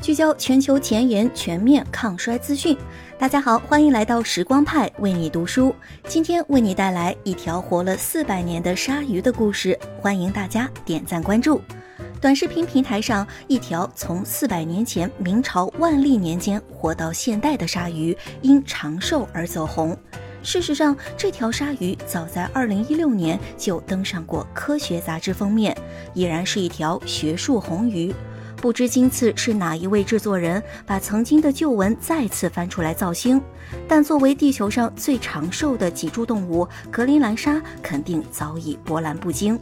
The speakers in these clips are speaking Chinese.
聚焦全球前沿全面抗衰资讯。大家好，欢迎来到时光派为你读书。今天为你带来一条活了四百年的鲨鱼的故事，欢迎大家点赞关注。短视频平台上，一条从四百年前明朝万历年间活到现代的鲨鱼，因长寿而走红。事实上，这条鲨鱼早在二零一六年就登上过科学杂志封面，已然是一条学术红鱼。不知今次是哪一位制作人把曾经的旧闻再次翻出来造星，但作为地球上最长寿的脊柱动物，格陵兰鲨肯定早已波澜不惊。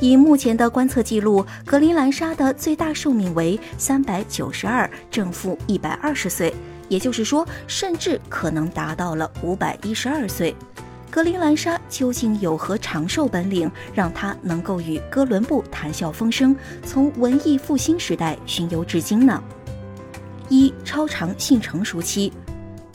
以目前的观测记录，格陵兰鲨的最大寿命为三百九十二，正负一百二十岁，也就是说，甚至可能达到了五百一十二岁。格陵兰莎究竟有何长寿本领，让它能够与哥伦布谈笑风生，从文艺复兴时代巡游至今呢？一、超长性成熟期。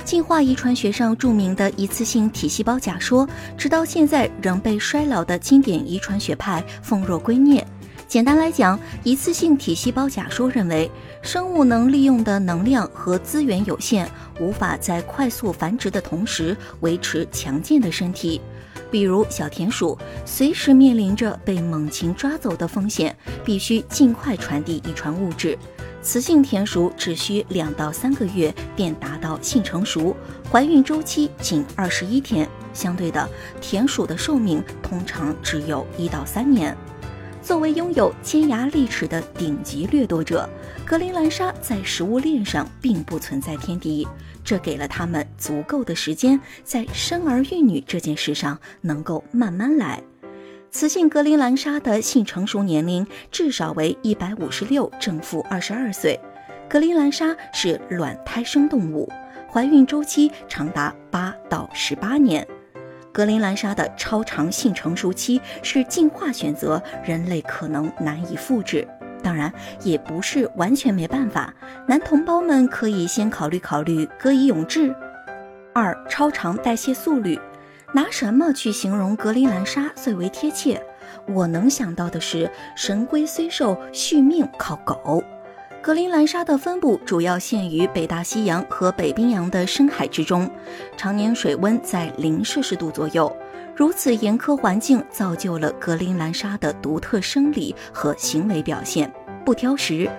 进化遗传学上著名的一次性体细胞假说，直到现在仍被衰老的经典遗传学派奉若圭臬。简单来讲，一次性体细胞假说认为，生物能利用的能量和资源有限，无法在快速繁殖的同时维持强健的身体。比如小田鼠，随时面临着被猛禽抓走的风险，必须尽快传递遗传物质。雌性田鼠只需两到三个月便达到性成熟，怀孕周期仅二十一天。相对的，田鼠的寿命通常只有一到三年。作为拥有尖牙利齿的顶级掠夺者，格陵兰鲨在食物链上并不存在天敌，这给了它们足够的时间在生儿育女这件事上能够慢慢来。雌性格陵兰鲨的性成熟年龄至少为一百五十六正负二十二岁。格陵兰鲨是卵胎生动物，怀孕周期长达八到十八年。格陵兰鲨的超长性成熟期是进化选择，人类可能难以复制。当然，也不是完全没办法。男同胞们可以先考虑考虑歌以永志。二、超长代谢速率，拿什么去形容格陵兰鲨最为贴切？我能想到的是，神龟虽寿，续命靠狗。格陵兰鲨的分布主要限于北大西洋和北冰洋的深海之中，常年水温在零摄氏度左右。如此严苛环境造就了格陵兰鲨的独特生理和行为表现。不挑食，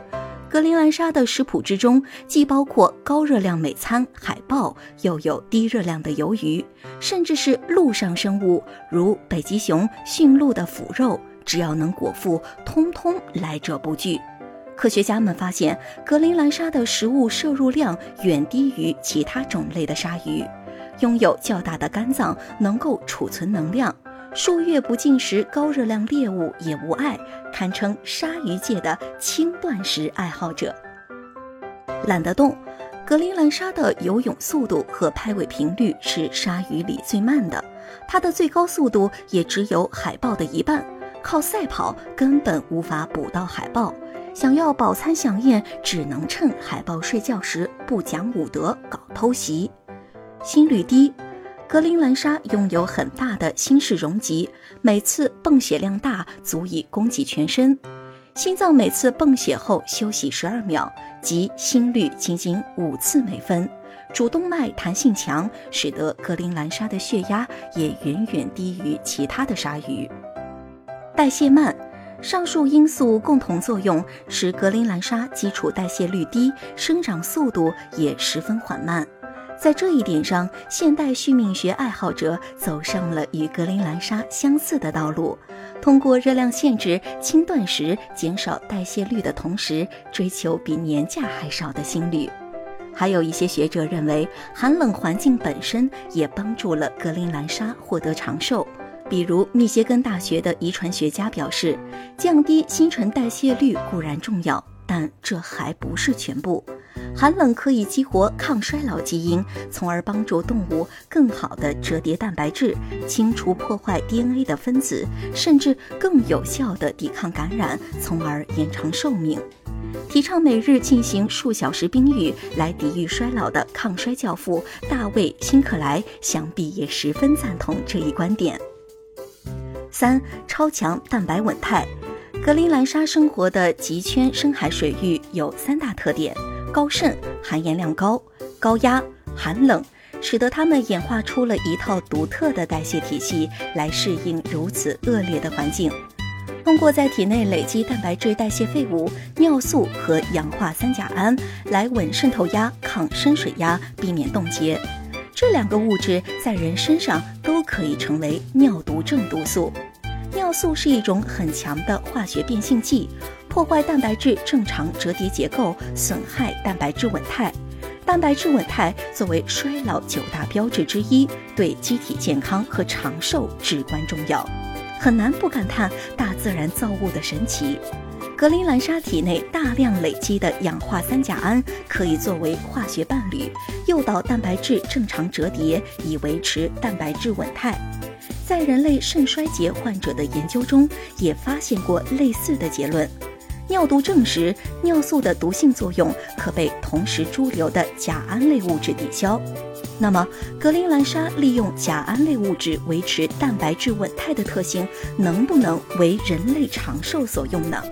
格陵兰鲨的食谱之中既包括高热量美餐海豹，又有低热量的鱿鱼，甚至是陆上生物如北极熊、驯鹿的腐肉，只要能果腹，通通来者不拒。科学家们发现，格陵兰鲨的食物摄入量远低于其他种类的鲨鱼，拥有较大的肝脏，能够储存能量，数月不进食高热量猎物也无碍，堪称鲨鱼界的轻断食爱好者。懒得动，格陵兰鲨的游泳速度和拍尾频率是鲨鱼里最慢的，它的最高速度也只有海豹的一半，靠赛跑根本无法捕到海豹。想要饱餐享宴，只能趁海豹睡觉时不讲武德搞偷袭。心率低，格陵兰鲨拥有很大的心室容积，每次泵血量大，足以供给全身。心脏每次泵血后休息十二秒，即心率仅仅五次每分。主动脉弹性强，使得格陵兰鲨的血压也远远低于其他的鲨鱼。代谢慢。上述因素共同作用，使格陵兰鲨基础代谢率低，生长速度也十分缓慢。在这一点上，现代续命学爱好者走上了与格陵兰鲨相似的道路，通过热量限制、轻断食，减少代谢率的同时，追求比年假还少的心率。还有一些学者认为，寒冷环境本身也帮助了格陵兰鲨获得长寿。比如，密歇根大学的遗传学家表示，降低新陈代谢率固然重要，但这还不是全部。寒冷可以激活抗衰老基因，从而帮助动物更好地折叠蛋白质，清除破坏 DNA 的分子，甚至更有效地抵抗感染，从而延长寿命。提倡每日进行数小时冰浴来抵御衰老的抗衰教父大卫·辛克莱，想必也十分赞同这一观点。三超强蛋白稳态，格陵兰鲨生活的极圈深海水域有三大特点：高渗、含盐量高、高压、寒冷，使得它们演化出了一套独特的代谢体系来适应如此恶劣的环境。通过在体内累积蛋白质代谢废物、尿素和氧化三甲胺来稳渗透压、抗深水压，避免冻结。这两个物质在人身上都可以成为尿毒症毒素。尿素是一种很强的化学变性剂，破坏蛋白质正常折叠结构，损害蛋白质稳态。蛋白质稳态作为衰老九大标志之一，对机体健康和长寿至关重要。很难不感叹大自然造物的神奇。格陵兰鲨体内大量累积的氧化三甲胺可以作为化学伴侣，诱导蛋白质正常折叠，以维持蛋白质稳态。在人类肾衰竭患者的研究中，也发现过类似的结论。尿毒症时，尿素的毒性作用可被同时潴留的甲胺类物质抵消。那么，格陵兰鲨利用甲胺类物质维持蛋白质稳态的特性，能不能为人类长寿所用呢？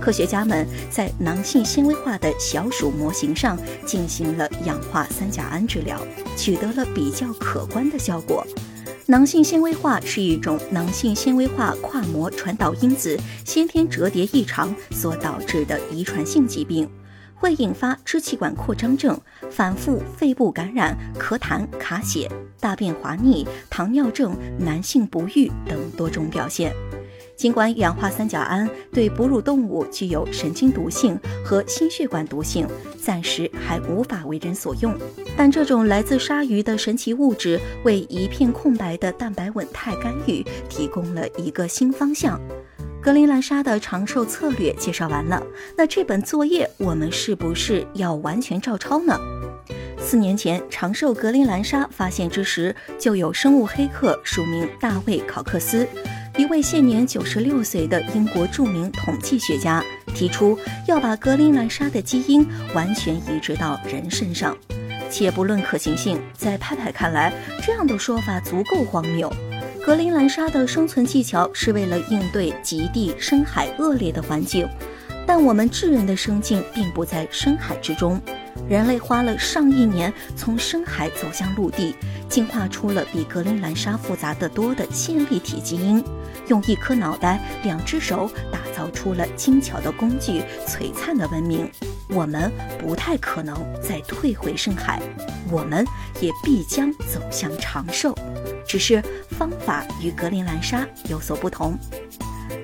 科学家们在囊性纤维化的小鼠模型上进行了氧化三甲胺治疗，取得了比较可观的效果。囊性纤维化是一种囊性纤维化跨膜传导因子先天折叠异常所导致的遗传性疾病。会引发支气管扩张症、反复肺部感染、咳痰、卡血、大便滑腻、糖尿症、男性不育等多种表现。尽管氧化三甲胺对哺乳动物具有神经毒性和心血管毒性，暂时还无法为人所用，但这种来自鲨鱼的神奇物质为一片空白的蛋白稳态干预提供了一个新方向。格陵兰鲨的长寿策略介绍完了，那这本作业我们是不是要完全照抄呢？四年前长寿格陵兰鲨发现之时，就有生物黑客署名大卫考克斯，一位现年九十六岁的英国著名统计学家，提出要把格陵兰鲨的基因完全移植到人身上。且不论可行性，在派派看来，这样的说法足够荒谬。格陵兰鲨的生存技巧是为了应对极地深海恶劣的环境，但我们智人的生境并不在深海之中。人类花了上亿年从深海走向陆地，进化出了比格陵兰鲨复杂的多的线粒体基因，用一颗脑袋、两只手打造出了精巧的工具、璀璨的文明。我们不太可能再退回深海，我们也必将走向长寿，只是方法与格陵兰鲨有所不同。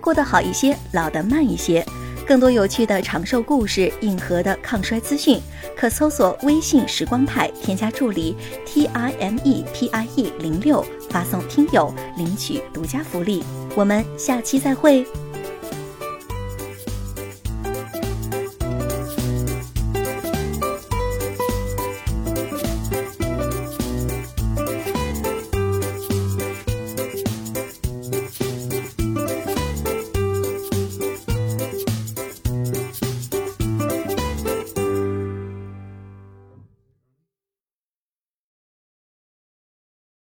过得好一些，老得慢一些。更多有趣的长寿故事、硬核的抗衰资讯，可搜索微信“时光派”，添加助理 T I M E P I E 零六，发送“听友”领取独家福利。我们下期再会。